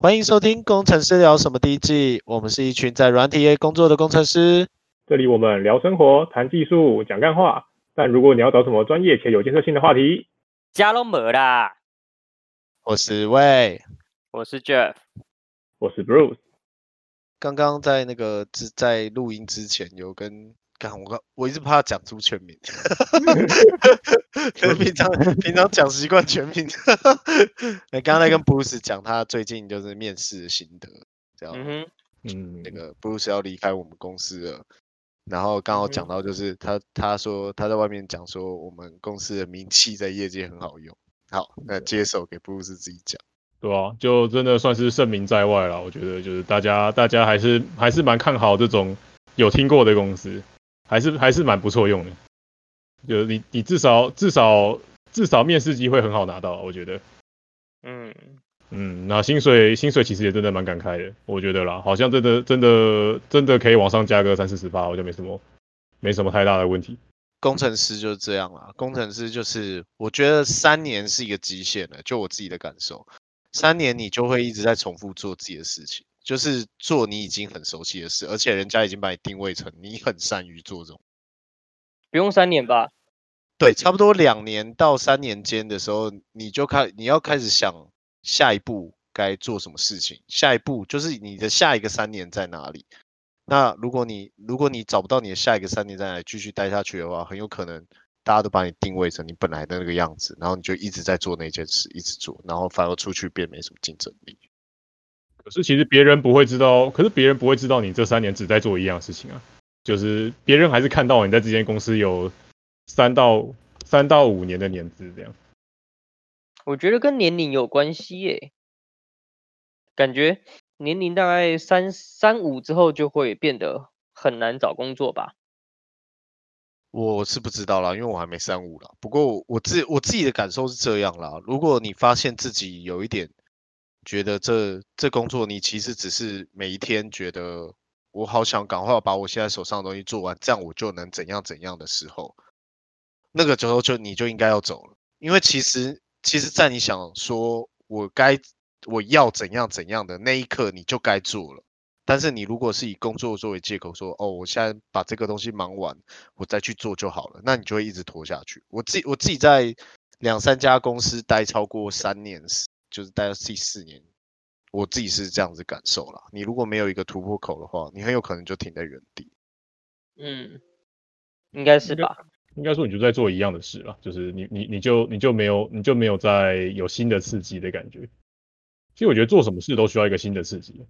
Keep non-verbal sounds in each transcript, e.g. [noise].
欢迎收听《工程师聊什么》第一季，我们是一群在软体业工作的工程师。这里我们聊生活、谈技术、讲干话。但如果你要找什么专业且有建设性的话题，加隆没啦。我是魏，我是 Jeff，我是 Bruce。刚刚在那个在录音之前有跟。干我刚我一直怕讲出全名，[laughs] 可是平常平常讲习惯全名。哎，刚刚在跟 Bruce 讲他最近就是面试的心得，这样。嗯嗯，那个 Bruce 要离开我们公司了，然后刚好讲到就是他他说他在外面讲说我们公司的名气在业界很好用。好，那接手给 Bruce 自己讲。对啊，就真的算是盛名在外了。我觉得就是大家大家还是还是蛮看好这种有听过的公司。还是还是蛮不错用的，就你你至少至少至少面试机会很好拿到，我觉得。嗯嗯，那薪水薪水其实也真的蛮感慨的，我觉得啦，好像真的真的真的可以往上加个三四十八，好像没什么没什么太大的问题。工程师就是这样啦，工程师就是我觉得三年是一个极限了，就我自己的感受，三年你就会一直在重复做自己的事情。就是做你已经很熟悉的事，而且人家已经把你定位成你很善于做这种。不用三年吧？对，差不多两年到三年间的时候，你就开你要开始想下一步该做什么事情。下一步就是你的下一个三年在哪里？那如果你如果你找不到你的下一个三年在哪里，继续待下去的话，很有可能大家都把你定位成你本来的那个样子，然后你就一直在做那件事，一直做，然后反而出去变没什么竞争力。可是其实别人不会知道，可是别人不会知道你这三年只在做一样事情啊。就是别人还是看到你在这间公司有三到三到五年的年资这样。我觉得跟年龄有关系耶，感觉年龄大概三三五之后就会变得很难找工作吧。我是不知道啦，因为我还没三五啦。不过我自我自己的感受是这样啦，如果你发现自己有一点。觉得这这工作你其实只是每一天觉得我好想赶快把我现在手上的东西做完，这样我就能怎样怎样的时候，那个时候就你就应该要走了，因为其实其实，在你想说我该我要怎样怎样的那一刻，你就该做了。但是你如果是以工作作为借口说，哦，我现在把这个东西忙完，我再去做就好了，那你就会一直拖下去。我自己我自己在两三家公司待超过三年时。就是待到第四年，我自己是这样子感受啦。你如果没有一个突破口的话，你很有可能就停在原地。嗯，应该是吧？应该说你就在做一样的事了，就是你你你就你就没有你就没有在有新的刺激的感觉。其实我觉得做什么事都需要一个新的刺激。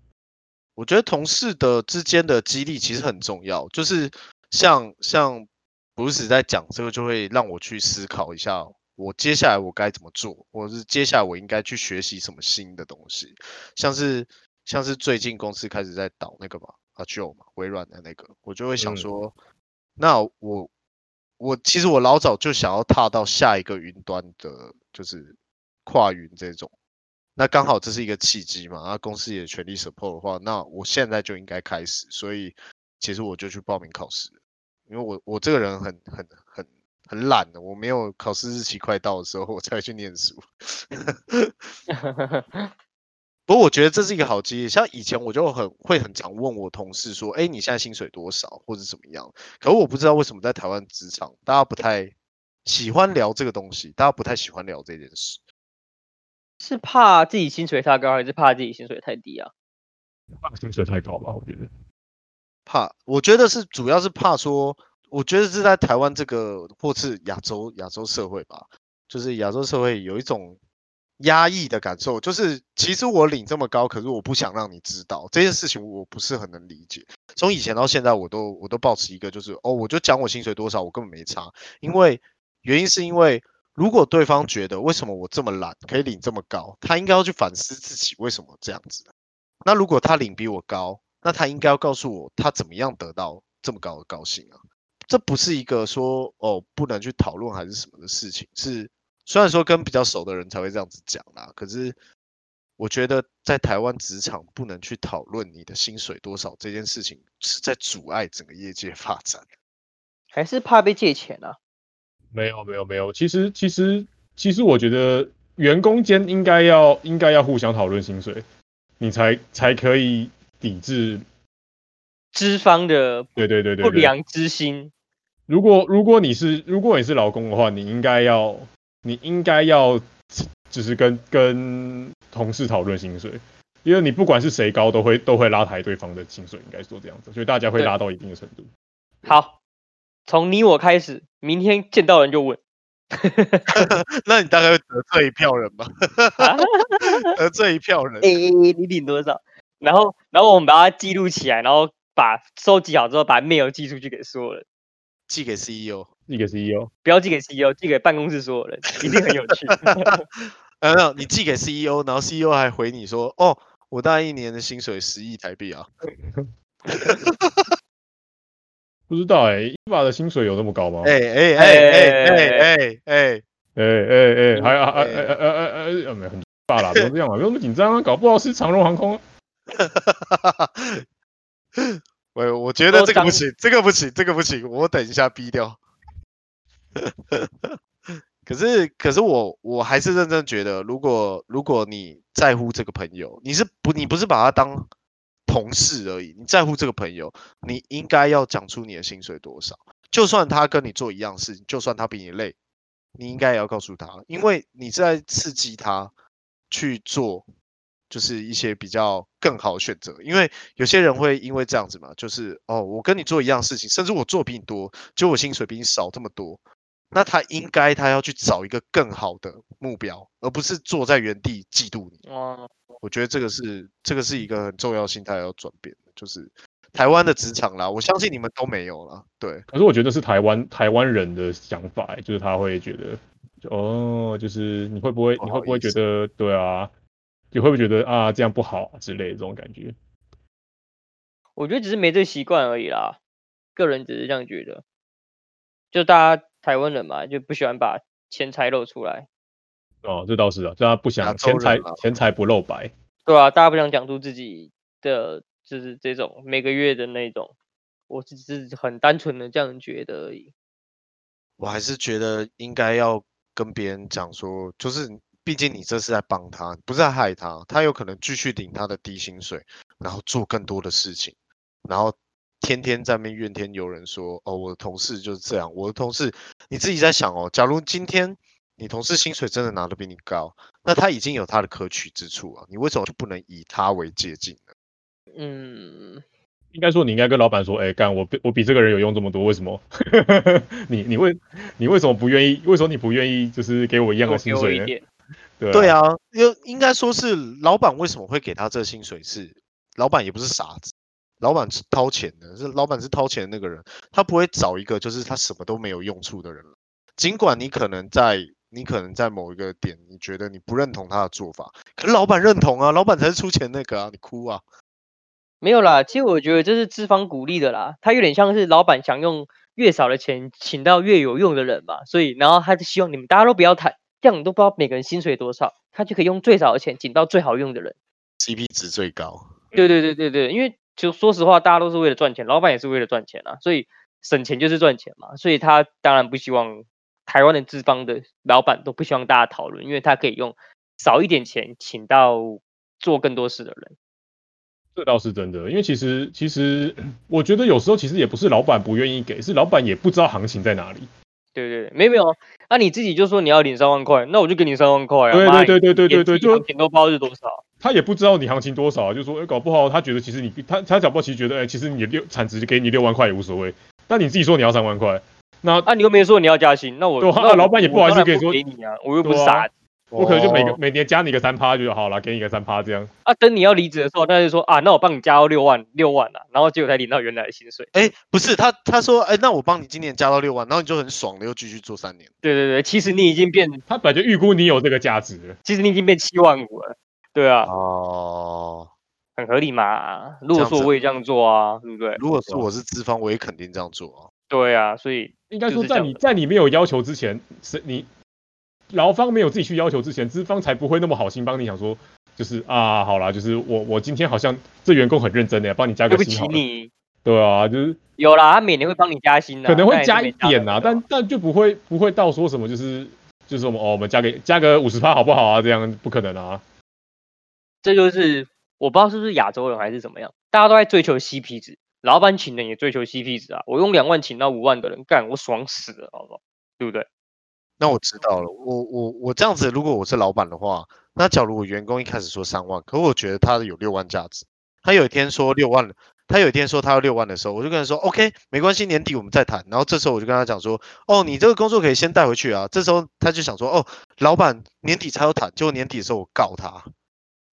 我觉得同事的之间的激励其实很重要，就是像像 Bruce 在讲这个，就会让我去思考一下。我接下来我该怎么做，或是接下来我应该去学习什么新的东西？像是像是最近公司开始在导那个嘛，Azure 嘛，微软的那个，我就会想说，嗯、那我我其实我老早就想要踏到下一个云端的，就是跨云这种，那刚好这是一个契机嘛，那公司也全力 support 的话，那我现在就应该开始，所以其实我就去报名考试，因为我我这个人很很很。很懒的，我没有考试日期快到的时候，我才去念书。[laughs] 不过我觉得这是一个好机会，像以前我就很会很常问我同事说：“哎，你现在薪水多少，或者怎么样？”可是我不知道为什么在台湾职场，大家不太喜欢聊这个东西，大家不太喜欢聊这件事。是怕自己薪水太高，还是怕自己薪水太低啊？怕薪水太高吧，我觉得。怕，我觉得是主要是怕说。我觉得是在台湾这个，或是亚洲亚洲社会吧，就是亚洲社会有一种压抑的感受，就是其实我领这么高，可是我不想让你知道这件事情，我不是很能理解。从以前到现在，我都我都保持一个，就是哦，我就讲我薪水多少，我根本没差。因为原因是因为，如果对方觉得为什么我这么懒可以领这么高，他应该要去反思自己为什么这样子。那如果他领比我高，那他应该要告诉我他怎么样得到这么高的高薪啊？这不是一个说哦不能去讨论还是什么的事情，是虽然说跟比较熟的人才会这样子讲啦，可是我觉得在台湾职场不能去讨论你的薪水多少这件事情，是在阻碍整个业界发展，还是怕被借钱啊？没有没有没有，其实其实其实我觉得员工间应该要应该要互相讨论薪水，你才才可以抵制资方的对对对对不良之心。如果如果你是如果你是劳工的话，你应该要你应该要就是跟跟同事讨论薪水，因为你不管是谁高，都会都会拉抬对方的薪水，应该说这样子，所以大家会拉到一定的程度。好，从你我开始，明天见到人就问。[laughs] 那你大概会得罪一票人吧？[laughs] 得罪一票人。哎、欸，你领多少？然后，然后我们把它记录起来，然后把收集好之后，把 mail 寄出去给所有人。寄给 CEO，寄给 CEO，不要寄给 CEO，寄给办公室所有人，一定很有趣。[laughs] 没有，你寄给 CEO，然后 CEO 还回你说：“哦，我大概一年的薪水十亿台币啊。[laughs] ”不知道哎、欸，伊娃的薪水有那么高吗？哎哎哎哎哎哎哎哎哎哎，还还还哎哎哎哎，没有很大啦，不用这样嘛，不用那么紧张啊，搞不好是长荣航空。喂，我我觉得这个不行，这个不行，这个不行，我等一下逼掉。[laughs] 可是，可是我我还是认真觉得，如果如果你在乎这个朋友，你是不你不是把他当。同事而已，你在乎这个朋友，你应该要讲出你的薪水多少。就算他跟你做一样事情，就算他比你累，你应该也要告诉他，因为你在刺激他去做，就是一些比较更好的选择。因为有些人会因为这样子嘛，就是哦，我跟你做一样事情，甚至我做比你多，就我薪水比你少这么多，那他应该他要去找一个更好的目标，而不是坐在原地嫉妒你。我觉得这个是这个是一个很重要心态要转变的，就是台湾的职场啦，我相信你们都没有啦。对。可是我觉得是台湾台湾人的想法，就是他会觉得，哦，就是你会不会你会不会觉得，对啊，你会不会觉得啊这样不好之类的这种感觉？我觉得只是没这个习惯而已啦，个人只是这样觉得，就大家台湾人嘛，就不喜欢把钱财露出来。哦，这倒是啊，大家不想钱财钱财不露白，对啊，大家不想讲出自己的就是这种每个月的那种，我只是很单纯的这样觉得而已。我还是觉得应该要跟别人讲说，就是毕竟你这是在帮他，不是在害他，他有可能继续领他的低薪水，然后做更多的事情，然后天天在那边怨天尤人说，哦，我的同事就是这样，我的同事，你自己在想哦，假如今天。你同事薪水真的拿的比你高，那他已经有他的可取之处啊，你为什么就不能以他为借鉴呢？嗯，应该说你应该跟老板说，哎、欸，干我比我比这个人有用这么多，为什么？[laughs] 你你为你为什么不愿意？为什么你不愿意就是给我一样的薪水呢？对啊，对啊，应应该说是老板为什么会给他这薪水是？是老板也不是傻子，老板是掏钱的，是老板是掏钱的那个人，他不会找一个就是他什么都没有用处的人，尽管你可能在。你可能在某一个点，你觉得你不认同他的做法，可是老板认同啊，老板才是出钱那个啊，你哭啊？没有啦，其实我觉得这是资方鼓励的啦，他有点像是老板想用越少的钱请到越有用的人嘛，所以然后他就希望你们大家都不要谈，这样你都不知道每个人薪水多少，他就可以用最少的钱请到最好用的人，CP 值最高。对对对对对，因为就说实话，大家都是为了赚钱，老板也是为了赚钱啊，所以省钱就是赚钱嘛，所以他当然不希望。台湾的资方的老板都不希望大家讨论，因为他可以用少一点钱请到做更多事的人。这倒是真的，因为其实其实我觉得有时候其实也不是老板不愿意给，是老板也不知道行情在哪里。对对对，没有没有，那、啊、你自己就说你要领三万块，那我就给你三万块啊。对对对对对对对，就行情都包是多少。他也不知道你行情多少，就说哎、欸，搞不好他觉得其实你他他搞不好其实觉得哎、欸，其实你六产值给你六万块也无所谓，但你自己说你要三万块。那啊，你又没说你要加薪，那我对，那老板也不好意思跟你说给你啊，我又不是傻子，我可能就每个每年加你个三趴就好了，给你个三趴这样。啊，等你要离职的时候，他就说啊，那我帮你加到六万六万啊，然后结果才领到原来的薪水。哎，不是他他说哎，那我帮你今年加到六万，然后你就很爽的又继续做三年。对对对，其实你已经变，他本来就预估你有这个价值了，其实你已经变七万五了。对啊，哦，很合理嘛。如果说我也这样做啊，对不对？如果说我是资方，我也肯定这样做啊。对啊，所以。应该说，在你在你没有要求之前，是你劳方没有自己去要求之前，资方才不会那么好心帮你想说，就是啊，好啦，就是我我今天好像这员工很认真的，帮你加个薪好了。对不起你。对啊，就是有啦，他每年会帮你加薪的，可能会加一点呐，但但就不会不会到说什么就是就是我们哦，我们加个加个五十趴好不好啊？这样不可能啊。这就是我不知道是不是亚洲人还是怎么样，大家都在追求 CP 值，老板请人也追求 CP 值啊。我用两万请到五万的人干，我爽死了，好不好？对不对？那我知道了，我我我这样子，如果我是老板的话，那假如我员工一开始说三万，可我觉得他有六万价值，他有一天说六万，他有一天说他要六万的时候，我就跟他说 OK，没关系，年底我们再谈。然后这时候我就跟他讲说，哦，你这个工作可以先带回去啊。这时候他就想说，哦，老板年底才要谈，结果年底的时候我告他，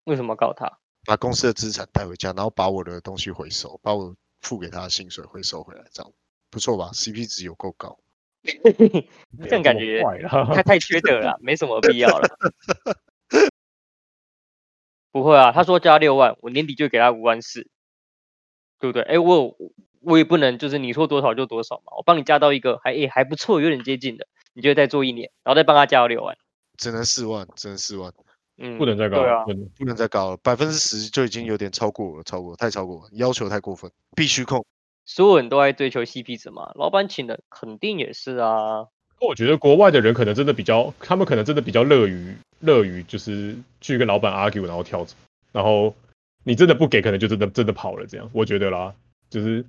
为什么告他？把公司的资产带回家，然后把我的东西回收，把我付给他的薪水回收回来，这样不错吧？CP 值有够高。[laughs] 这样感觉太太缺德了，[laughs] 没什么必要了。[laughs] 不会啊，他说加六万，我年底就给他五万四，对不对？哎，我我也不能就是你说多少就多少嘛，我帮你加到一个还诶还不错，有点接近的，你就再做一年，然后再帮他加到六万，只能四万，只能四万，嗯，不能再高，对啊，不能再高了，百分之十就已经有点超过了，超过太超过了，要求太过分，必须控。所有人都在追求 CP 值嘛，老板请的肯定也是啊。我觉得国外的人可能真的比较，他们可能真的比较乐于乐于就是去跟老板 argue，然后跳走，然后你真的不给，可能就真的真的跑了这样。我觉得啦，就是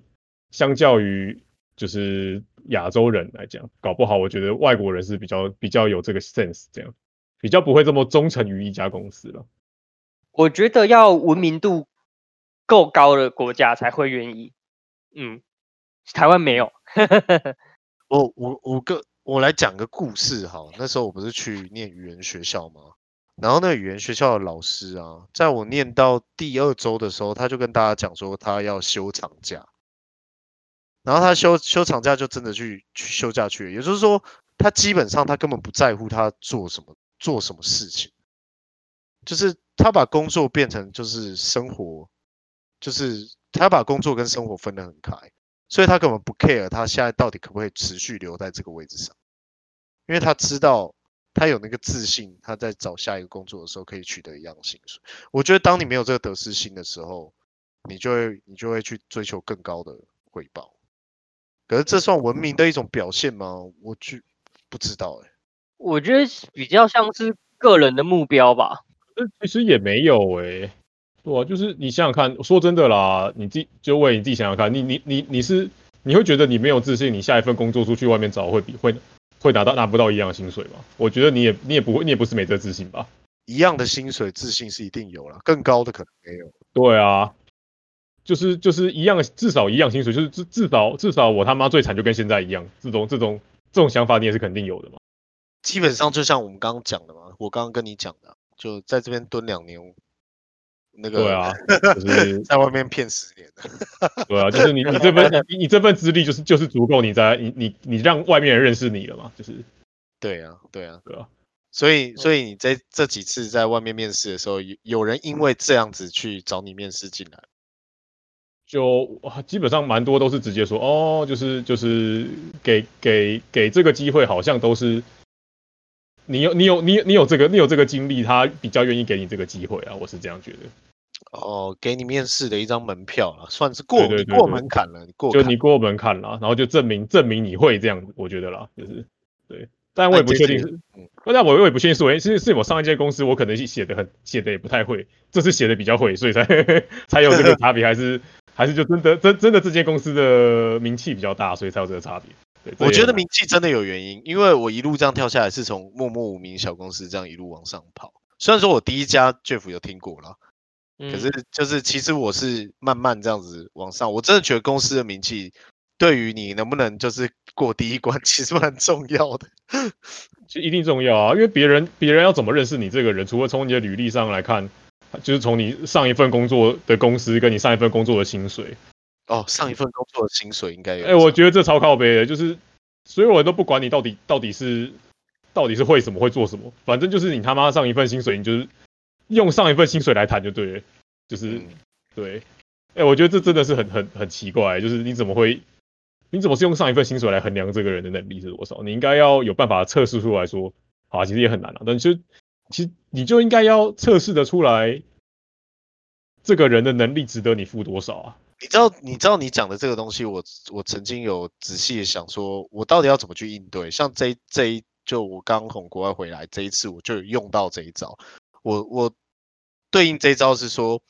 相较于就是亚洲人来讲，搞不好我觉得外国人是比较比较有这个 sense，这样比较不会这么忠诚于一家公司了。我觉得要文明度够高的国家才会愿意。嗯，台湾没有。[laughs] 我我我个我来讲个故事哈。那时候我不是去念语言学校吗？然后那语言学校的老师啊，在我念到第二周的时候，他就跟大家讲说他要休长假。然后他休休长假就真的去去休假去了，也就是说，他基本上他根本不在乎他做什么做什么事情，就是他把工作变成就是生活，就是。他把工作跟生活分得很开，所以他根本不 care 他现在到底可不可以持续留在这个位置上，因为他知道他有那个自信，他在找下一个工作的时候可以取得一样的薪水。我觉得当你没有这个得失心的时候，你就会你就会去追求更高的回报。可是这算文明的一种表现吗？我就不知道哎、欸。我觉得比较像是个人的目标吧。其实也没有哎、欸。对啊，就是你想想看，说真的啦，你自己就为你自己想想看，你你你你是你会觉得你没有自信，你下一份工作出去外面找会比会会拿到拿不到一样的薪水吗？我觉得你也你也不会，你也不是没这自信吧？一样的薪水，自信是一定有了，更高的可能没有。对啊，就是就是一样，至少一样薪水，就是至至少至少我他妈最惨就跟现在一样，这种这种这种想法你也是肯定有的嘛。基本上就像我们刚刚讲的嘛，我刚刚跟你讲的，就在这边蹲两年。那个对啊，就是 [laughs] 在外面骗十年的。[laughs] 对啊，就是你你这份你你这份资历就是就是足够你在你你你让外面人认识你了嘛，就是。对啊，对啊，对啊。所以所以你在这几次在外面面试的时候，有有人因为这样子去找你面试进来？就基本上蛮多都是直接说哦，就是就是给给给这个机会，好像都是。你有你有你你有这个你有这个经历，他比较愿意给你这个机会啊，我是这样觉得。哦，给你面试的一张门票了，算是过过门槛了，你过就你过门槛了，然后就证明证明你会这样子，我觉得啦，就是对，但我也不确定是，嗯，但我我也不确定是我，是是我上一间公司我可能写的很写的也不太会，这次写的比较会，所以才才有这个差别，还是还是就真的真真的这间公司的名气比较大，所以才有这个差别。我觉得名气真的有原因，因为我一路这样跳下来，是从默默无名小公司这样一路往上跑。虽然说我第一家 Jeff 有听过了，可是就是其实我是慢慢这样子往上。我真的觉得公司的名气对于你能不能就是过第一关，[laughs] 其实蛮重要的。就一定重要啊，因为别人别人要怎么认识你这个人，除了从你的履历上来看，就是从你上一份工作的公司跟你上一份工作的薪水。哦，上一份工作的薪水应该有。哎、欸，我觉得这超靠背的，就是所有人都不管你到底到底是到底是会什么会做什么，反正就是你他妈上一份薪水，你就是用上一份薪水来谈就对了，就是、嗯、对。哎、欸，我觉得这真的是很很很奇怪，就是你怎么会你怎么是用上一份薪水来衡量这个人的能力是多少？你应该要有办法测试出来说，啊，其实也很难啊。但其实其实你就应该要测试的出来，这个人的能力值得你付多少啊？你知道，你知道你讲的这个东西我，我我曾经有仔细的想说，我到底要怎么去应对？像这一这一就我刚从国外回来这一次，我就有用到这一招。我我对应这一招是说，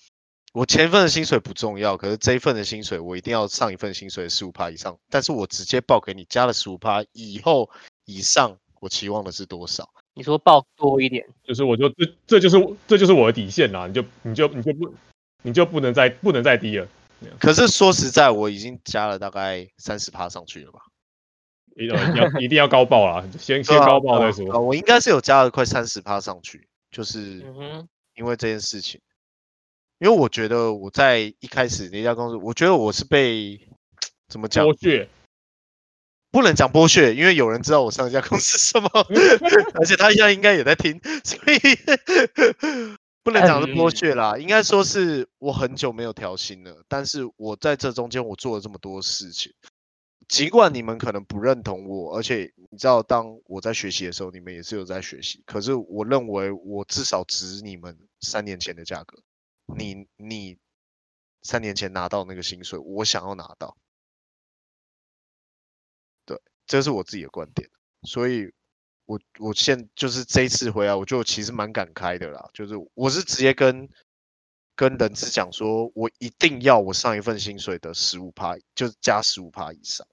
我前一份的薪水不重要，可是这一份的薪水我一定要上一份薪水十五趴以上，但是我直接报给你加了十五趴以后以上，我期望的是多少？你说报多一点，就是我就这这就是这就是我的底线啦，你就你就你就不你就不能再不能再低了。可是说实在，我已经加了大概三十趴上去了吧？一定要一定要高报啊，先 [laughs] 先高报再说。啊啊、我应该是有加了快三十趴上去，就是因为这件事情。因为我觉得我在一开始那家公司，我觉得我是被怎么讲？剥削？不能讲剥削，因为有人知道我上一家公司什么，[laughs] 而且他现在应该也在听，所以 [laughs] 不能讲是剥削啦。应该说是我很久没有调薪了，但是我在这中间我做了这么多事情，尽管你们可能不认同我，而且你知道，当我在学习的时候，你们也是有在学习，可是我认为我至少值你们三年前的价格。你你三年前拿到那个薪水，我想要拿到，对，这是我自己的观点，所以我我现就是这一次回来，我就其实蛮感慨的啦，就是我是直接跟跟人资讲说，我一定要我上一份薪水的十五趴，就是加十五趴以上。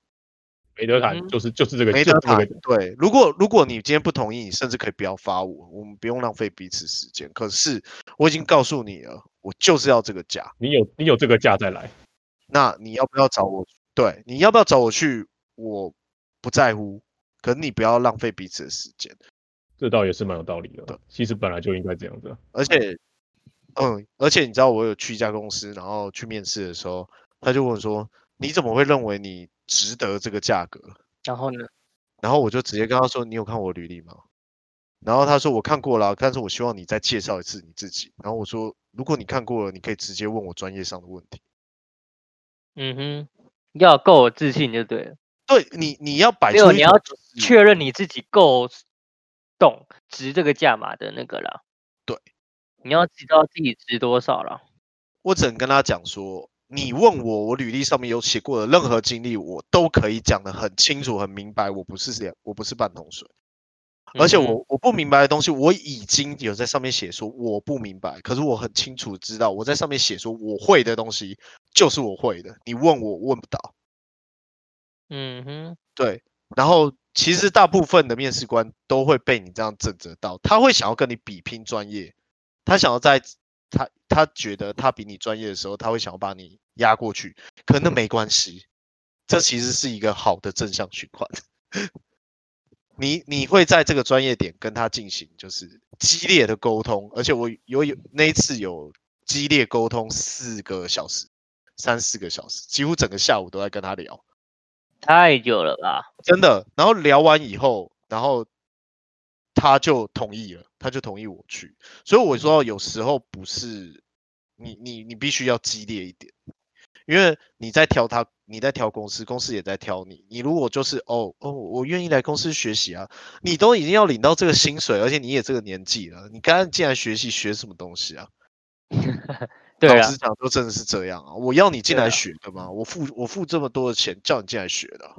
没得谈，就是就是这个没得谈。对，如果如果你今天不同意，你甚至可以不要发我，我们不用浪费彼此时间。可是我已经告诉你了，我就是要这个价。你有你有这个价再来，那你要不要找我？对，你要不要找我去？我不在乎，可你不要浪费彼此的时间。这倒也是蛮有道理的。对，其实本来就应该这样子。而且，嗯，而且你知道，我有去一家公司，然后去面试的时候，他就问我说：“你怎么会认为你？”值得这个价格，然后呢？然后我就直接跟他说：“你有看我履历吗？”然后他说：“我看过了，但是我希望你再介绍一次你自己。”然后我说：“如果你看过了，你可以直接问我专业上的问题。”嗯哼，要够有自信就对了。对你，你要摆出，你要确认你自己够懂值这个价码的那个啦。对，你要知道自己值多少了。我只能跟他讲说。你问我，我履历上面有写过的任何经历，我都可以讲得很清楚、很明白。我不是这样，我不是半桶水。而且我我不明白的东西，我已经有在上面写说我不明白。可是我很清楚知道，我在上面写说我会的东西就是我会的。你问我问不到。嗯哼，对。然后其实大部分的面试官都会被你这样震慑到，他会想要跟你比拼专业，他想要在他他觉得他比你专业的时候，他会想要把你。压过去，可那没关系，这其实是一个好的正向循环。你你会在这个专业点跟他进行就是激烈的沟通，而且我有有那一次有激烈沟通四个小时，三四个小时，几乎整个下午都在跟他聊，太久了吧？真的。然后聊完以后，然后他就同意了，他就同意我去。所以我说有时候不是你你你必须要激烈一点。因为你在挑他，你在挑公司，公司也在挑你。你如果就是哦哦，我愿意来公司学习啊，你都已经要领到这个薪水，而且你也这个年纪了，你刚刚进来学习学什么东西啊？[laughs] 对啊，老实讲，都真的是这样啊。我要你进来学的吗？我付我付这么多的钱叫你进来学的，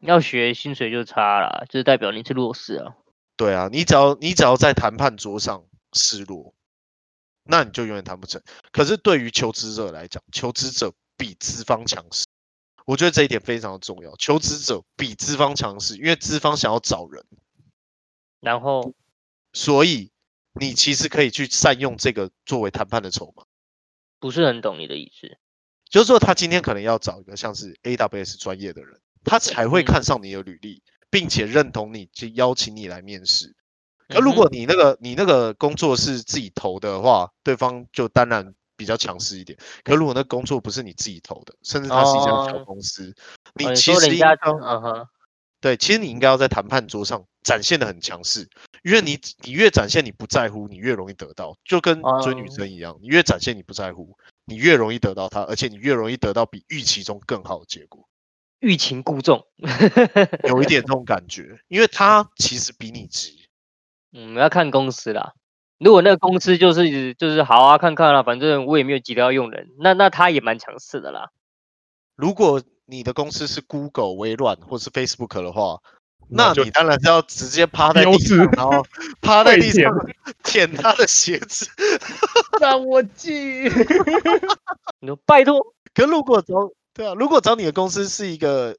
要学薪水就差了，就是代表你是弱势啊。对啊，你只要你只要在谈判桌上失落。那你就永远谈不成。可是对于求职者来讲，求职者比资方强势，我觉得这一点非常的重要。求职者比资方强势，因为资方想要找人，然后，所以你其实可以去善用这个作为谈判的筹码。不是很懂你的意思，就是说他今天可能要找一个像是 AWS 专业的人，他才会看上你的履历，并且认同你，就邀请你来面试。而如果你那个你那个工作是自己投的话，对方就当然比较强势一点。可如果那工作不是你自己投的，甚至它是一家小公司，哦、你其实应该，嗯哼，对，其实你应该要在谈判桌上展现的很强势，因为你你越展现你不在乎，你越容易得到，就跟追女生一样，你越展现你不在乎，你越容易得到她，而且你越容易得到比预期中更好的结果。欲擒故纵，[laughs] 有一点这种感觉，因为他其实比你急。嗯，要看公司啦。如果那个公司就是就是好啊，看看啦，反正我也没有急着要用人，那那他也蛮强势的啦。如果你的公司是 Google、微软或是 Facebook 的话，那你当然是要直接趴在地上，然后 [laughs] 趴在地上舔他的鞋子，让我进。[laughs] 你说拜托，可如果找对啊，如果找你的公司是一个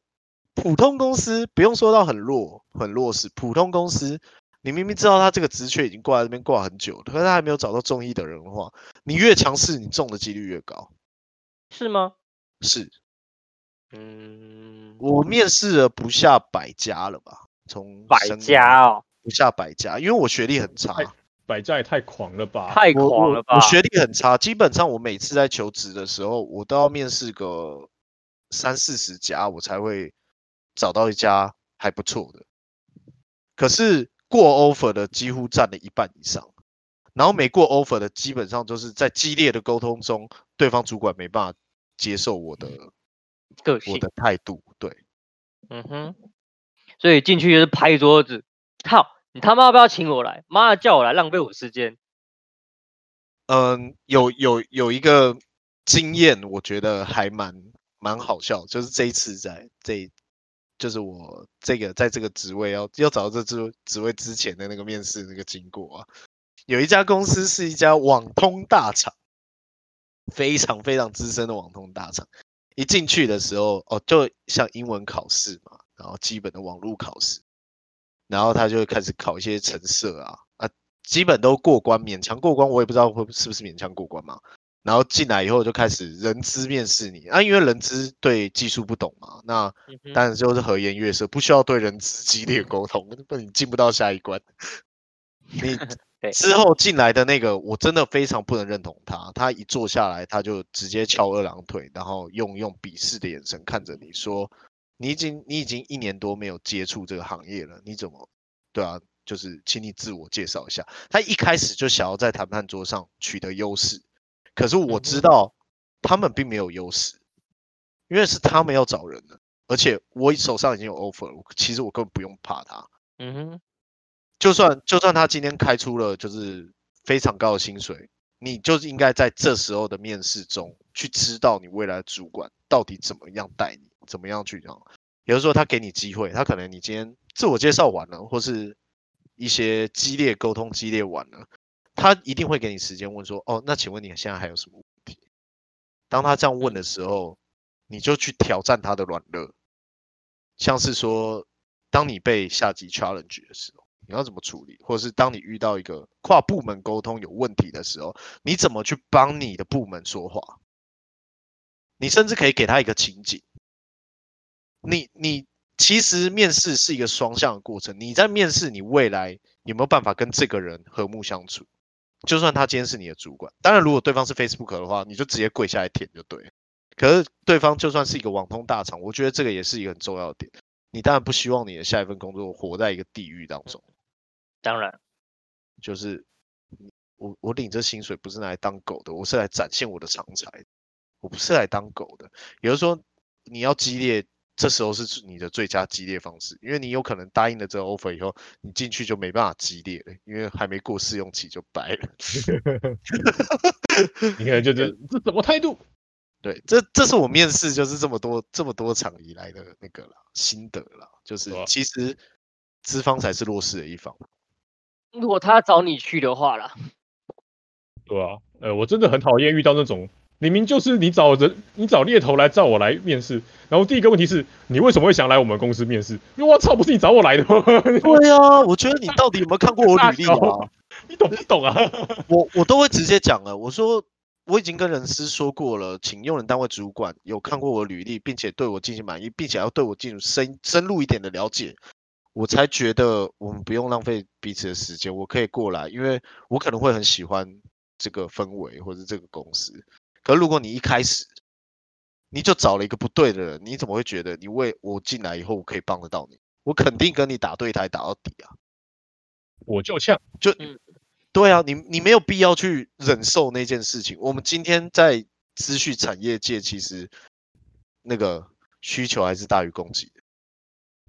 普通公司，不用说到很弱很弱势，普通公司，你明明知道他这个职缺已经挂在这边挂很久了，可是他还没有找到中意的人的话，你越强势，你中的几率越高，是吗？是。嗯，我面试了不下百家了吧？从百家哦，不下百家，因为我学历很差，百家也太狂了吧？太狂了吧？我，我学历很差，基本上我每次在求职的时候，我都要面试个三四十家，我才会找到一家还不错的。可是过 offer 的几乎占了一半以上，然后没过 offer 的基本上就是在激烈的沟通中，对方主管没办法接受我的。个性，我的态度，对，嗯哼，所以进去就是拍桌子，靠，你他妈要不要请我来？妈的，叫我来浪费我时间。嗯，有有有一个经验，我觉得还蛮蛮好笑，就是这一次在这，就是我这个在这个职位要要找到这职职位之前的那个面试那个经过啊，有一家公司是一家网通大厂，非常非常资深的网通大厂。一进去的时候，哦，就像英文考试嘛，然后基本的网络考试，然后他就会开始考一些成色啊，啊，基本都过关，勉强过关，我也不知道会是不是勉强过关嘛。然后进来以后就开始人资面试你啊，因为人资对技术不懂嘛，那当然就是和颜悦色，不需要对人资激烈沟通，不然你进不到下一关，你。[laughs] 之后进来的那个，我真的非常不能认同他。他一坐下来，他就直接翘二郎腿，然后用用鄙视的眼神看着你说：“你已经你已经一年多没有接触这个行业了，你怎么？对啊，就是请你自我介绍一下。”他一开始就想要在谈判桌上取得优势，可是我知道他们并没有优势，因为是他们要找人的，而且我手上已经有 offer 了，其实我根本不用怕他。嗯哼。就算就算他今天开出了就是非常高的薪水，你就是应该在这时候的面试中去知道你未来的主管到底怎么样带你，怎么样去讲。有的时候他给你机会，他可能你今天自我介绍完了，或是一些激烈沟通激烈完了，他一定会给你时间问说，哦，那请问你现在还有什么问题？当他这样问的时候，你就去挑战他的软肋，像是说，当你被下级 challenge 的时候。你要怎么处理，或者是当你遇到一个跨部门沟通有问题的时候，你怎么去帮你的部门说话？你甚至可以给他一个情景。你你其实面试是一个双向的过程。你在面试，你未来有没有办法跟这个人和睦相处？就算他今天是你的主管，当然如果对方是 Facebook 的话，你就直接跪下来舔就对。可是对方就算是一个网通大厂，我觉得这个也是一个很重要的点。你当然不希望你的下一份工作活在一个地狱当中。当然，就是我我领这薪水不是拿来当狗的，我是来展现我的长才，我不是来当狗的。也就是说你要激烈，这时候是你的最佳激烈方式，因为你有可能答应了这个 offer 以后，你进去就没办法激烈了，因为还没过试用期就掰了。[laughs] 你看，就这这什么态度？对，这这是我面试就是这么多这么多场以来的那个了心得了，就是其实资方才是弱势的一方。如果他找你去的话啦，对啊，呃，我真的很讨厌遇到那种明明就是你找人，你找猎头来找我来面试，然后第一个问题是你为什么会想来我们公司面试？因为我操，不是你找我来的吗？对啊，我觉得你到底有没有看过我履历啊？[laughs] 你懂不懂啊？我我都会直接讲了，我说我已经跟人事说过了，请用人单位主管有看过我履历，并且对我进行满意，并且要对我进行深深入一点的了解。我才觉得我们不用浪费彼此的时间，我可以过来，因为我可能会很喜欢这个氛围或者这个公司。可如果你一开始你就找了一个不对的人，你怎么会觉得你为我进来以后我可以帮得到你？我肯定跟你打对台打到底啊！我就呛，就对啊，你你没有必要去忍受那件事情。我们今天在资讯产业界，其实那个需求还是大于供给的。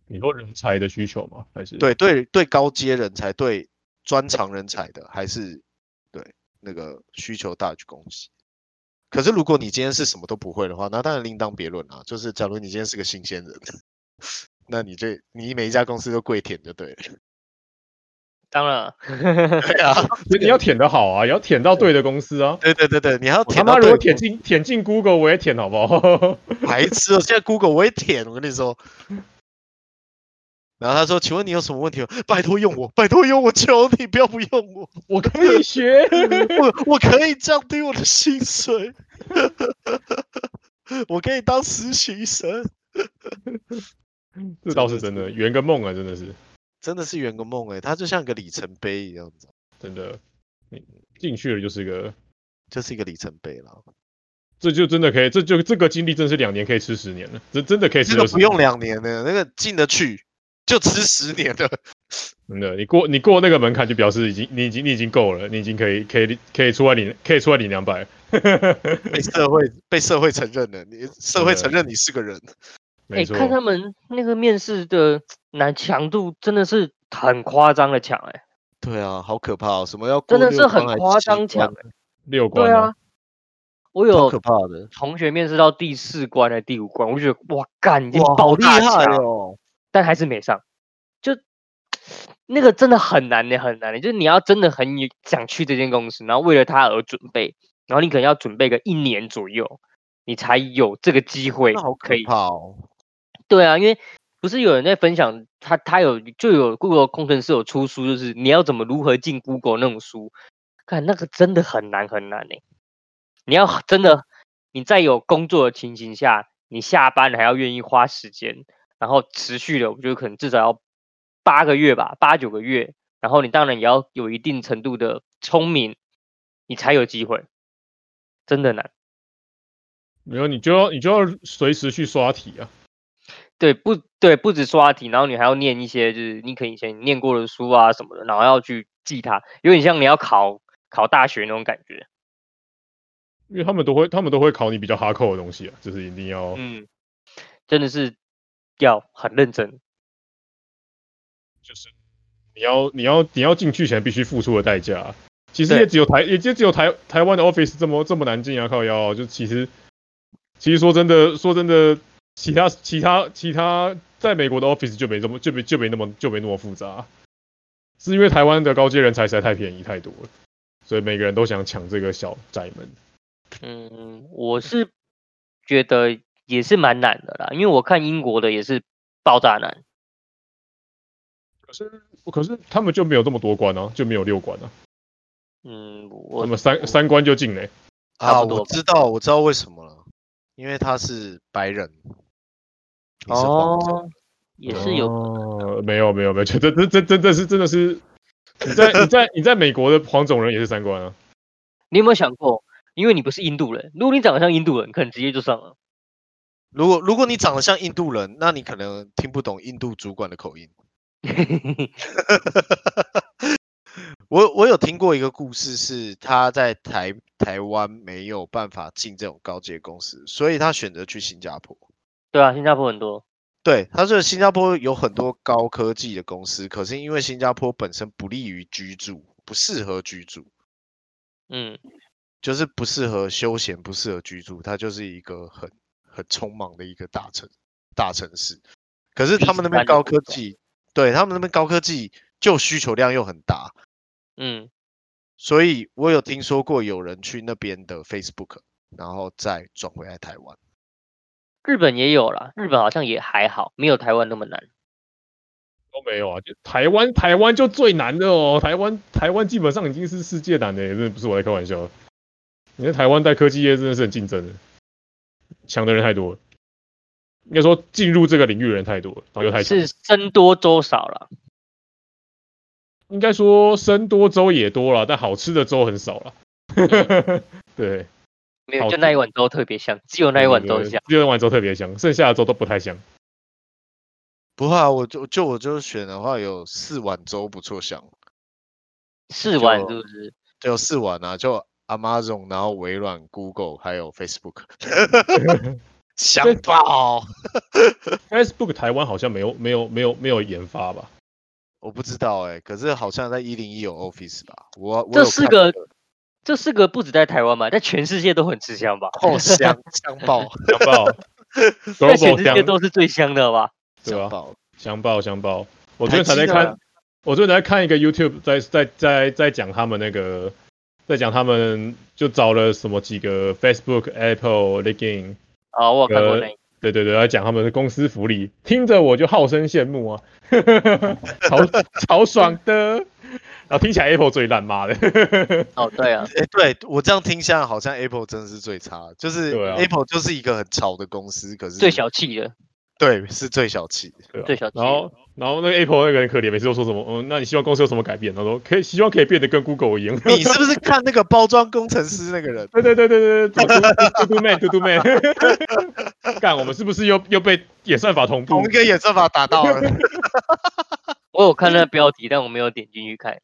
你说人才的需求吗？还是对对对高阶人才，对专长人才的，还是对那个需求大于供给？可是如果你今天是什么都不会的话，那当然另当别论啊。就是假如你今天是个新鲜人，[laughs] 那你就你每一家公司都跪舔就对了。当然，对啊，[laughs] 你要舔的好啊，也要舔到对的公司啊。[laughs] 对对对对，你还要舔到。他妈如果舔进舔进 Google，我也舔好不好？白痴哦，现在 Google 我也舔，我跟你说。然后他说：“请问你有什么问题？拜托用我，拜托用我，求你不要不用我，我可以学，我我可以降低我的薪水，我可以当实习生。”这倒是真的，圆个梦啊，真的是。真的是圆个梦哎，它就像个里程碑一样子。真的，你进去了就是一个，就是一个里程碑了。这就真的可以，这就这个经历真是两年可以吃十年了，这真的可以吃。这个不用两年的，那个进得去就吃十年的。[laughs] 真的，你过你过那个门槛，就表示已经你已经你已经够了，你已经可以可以可以出来领可以出来领两百。被社会被社会承认了，你社会承认你是个人。[laughs] 哎、欸，看他们那个面试的难强度，真的是很夸张的强哎。对啊，好可怕哦！什么要真的是很夸张强哎。六关。对啊，我有可怕的同学面试到第四关还是第五关，我就觉得哇干，已经爆大强哦，但还是没上。就那个真的很难的，很难的，就是你要真的很想去这间公司，然后为了他而准备，然后你可能要准备个一年左右，你才有这个机会可以。好可。对啊，因为不是有人在分享他，他有就有 Google 工程师有出书，就是你要怎么如何进 Google 那种书，看那个真的很难很难呢。你要真的你在有工作的情形下，你下班还要愿意花时间，然后持续的，我觉得可能至少要八个月吧，八九个月，然后你当然也要有一定程度的聪明，你才有机会，真的难。没有，你就要你就要随时去刷题啊。对，不对，不止刷题，然后你还要念一些，就是你可以以前念过的书啊什么的，然后要去记它，有点像你要考考大学那种感觉。因为他们都会，他们都会考你比较哈扣的东西啊，就是一定要，嗯，真的是要很认真。就是你要，你要，你要进去前必须付出的代价，其实也只有台，也就只有台台湾的 Office 这么这么难进啊，靠腰，就其实，其实说真的，说真的。其他其他其他，在美国的 office 就没这么就没就没那么就没那么复杂，是因为台湾的高阶人才实在太便宜太多了，所以每个人都想抢这个小宅门。嗯，我是觉得也是蛮难的啦，因为我看英国的也是爆炸难。可是可是他们就没有这么多关啊，就没有六关啊。嗯，我们三三关就进嘞。啊，我知道我知道为什么了。因为他是白人，哦，也是有，哦、没有没有没有，这这这真的是真的是，你在你在你在美国的黄种人也是三关啊。你有没有想过，因为你不是印度人，如果你长得像印度人，可能直接就上了。如果如果你长得像印度人，那你可能听不懂印度主管的口音。[laughs] 我我有听过一个故事，是他在台台湾没有办法进这种高阶公司，所以他选择去新加坡。对啊，新加坡很多。对，他说新加坡有很多高科技的公司，可是因为新加坡本身不利于居住，不适合居住。嗯，就是不适合休闲，不适合居住，它就是一个很很匆忙的一个大城大城市。可是他们那边高科技，对他们那边高科技。就需求量又很大，嗯，所以我有听说过有人去那边的 Facebook，然后再转回来台湾。日本也有啦，日本好像也还好，没有台湾那么难。都没有啊，就台湾，台湾就最难的哦。台湾，台湾基本上已经是世界难的，真的不是我在开玩笑。你在台湾在科技业真的是很竞争的，抢的人太多了。应该说进入这个领域的人太多了，然后又太是僧多粥少了。应该说生多粥也多了，但好吃的粥很少了。[laughs] 对，没有，就那一碗粥特别香，只有那一碗粥香，只有那碗粥特别香，剩下的粥都不太香。不怕啊，我就就我就选的话，有四碗粥不错香。四碗是不是？就有四碗啊，就 Amazon，然后微软、Google 还有 Facebook，香 [laughs] 爆。[laughs] Facebook 台湾好像没有没有没有没有研发吧？我不知道哎、欸，可是好像在一零一有 Office 吧？我，我这四个，这四个不止在台湾吧，在全世界都很吃香吧？好香，[laughs] 香爆，香爆，在全世界都是最香的吧？对吧、啊？爆，香爆，想爆！我昨天才在看，啊、我昨天才在看一个 YouTube，在在在在讲他们那个，在讲他们就找了什么几个 Facebook、Apple、LinkedIn。哦，我看过那。对对对，来讲他们的公司福利，听着我就好生羡慕啊，[laughs] 超 [laughs] 超爽的。然后听起来 Apple 最烂妈的。哦，对啊，[laughs] 哎，对我这样听下来，好像 Apple 真的是最差，就是 Apple 就是一个很吵的公司，可是最小气的。对，是最小气的，对啊、最小气。然后，然后那个 Apple 那个人可怜，每次都说什么，嗯，那你希望公司有什么改变？他说可以，希望可以变得跟 Google 一样。你是不是看那个包装工程师那个人？[laughs] 对对对对对对，嘟嘟妹，嘟嘟妹。干，我们是不是又又被演算法同步？同一个演算法打到了。我有看那个标题，但我没有点进去看。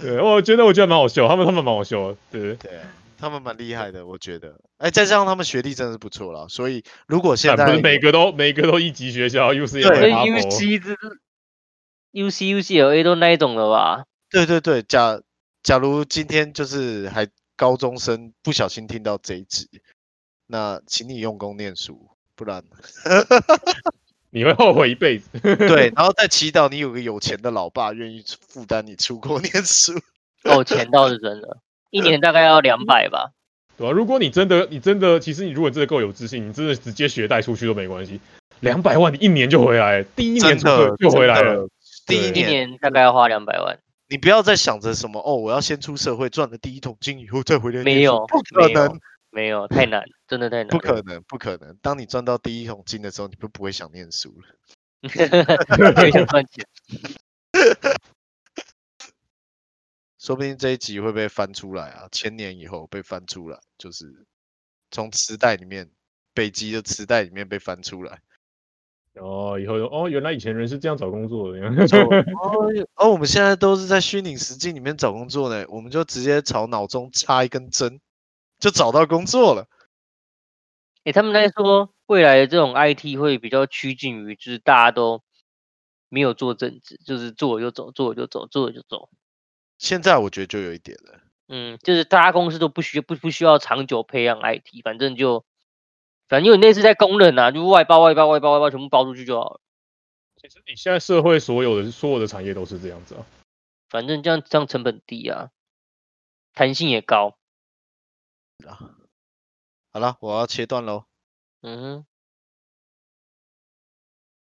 对，我觉得我觉得蛮好笑，他们他们蛮好笑的，对对。他们蛮厉害的，我觉得。哎、欸，再加上他们学历真的是不错啦，所以如果现在不是每个都每个都一级学校，U C L A，对，U C 这 U C U C L A 都那一种了吧？对对对，假假如今天就是还高中生不小心听到这一集，那请你用功念书，不然 [laughs] [laughs] 你会后悔一辈子。对，[laughs] 然后再祈祷你有个有钱的老爸愿意负担你出国念书。哦，钱倒是真的。一年大概要两百吧，对啊，如果你真的，你真的，其实你如果真的够有自信，你真的直接学贷出去都没关系。两百万你一年就回来，第一年就就回来了。第一年，年大概要花两百万。你不要再想着什么哦，我要先出社会赚了第一桶金以后再回来。没有，不可能，没有，太难，真的太难。不可能，不可能。当你赚到第一桶金的时候，你就不会想念书了。就想赚钱。说不定这一集会被翻出来啊！千年以后被翻出来，就是从磁带里面，北极的磁带里面被翻出来。哦，以后哦，原来以前人是这样找工作的。[laughs] 哦，哦，我们现在都是在虚拟实境里面找工作呢，我们就直接朝脑中插一根针，就找到工作了。哎、欸，他们在说未来的这种 IT 会比较趋近于，就是大家都没有做正职，就是做了就走，做了就走，做了就走。现在我觉得就有一点了，嗯，就是大家公司都不需不不需要长久培养 IT，反正就反正有类似在工人啊，就外包外包外包外包全部包出去就好了。其实你现在社会所有的所有的产业都是这样子啊，反正这样这样成本低啊，弹性也高。好了，我要切断喽。嗯哼。